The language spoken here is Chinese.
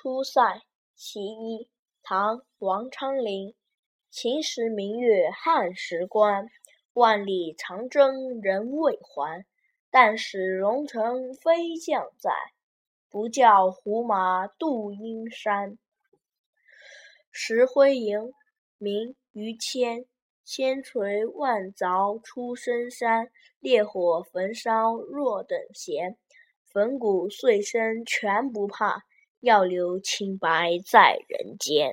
出塞·其一，唐·王昌龄。秦时明月汉时关，万里长征人未还。但使龙城飞将在，不教胡马度阴山。石灰吟，明·于谦。千锤万凿出深山，烈火焚烧若等闲。粉骨碎身全不怕，要留清白在人间。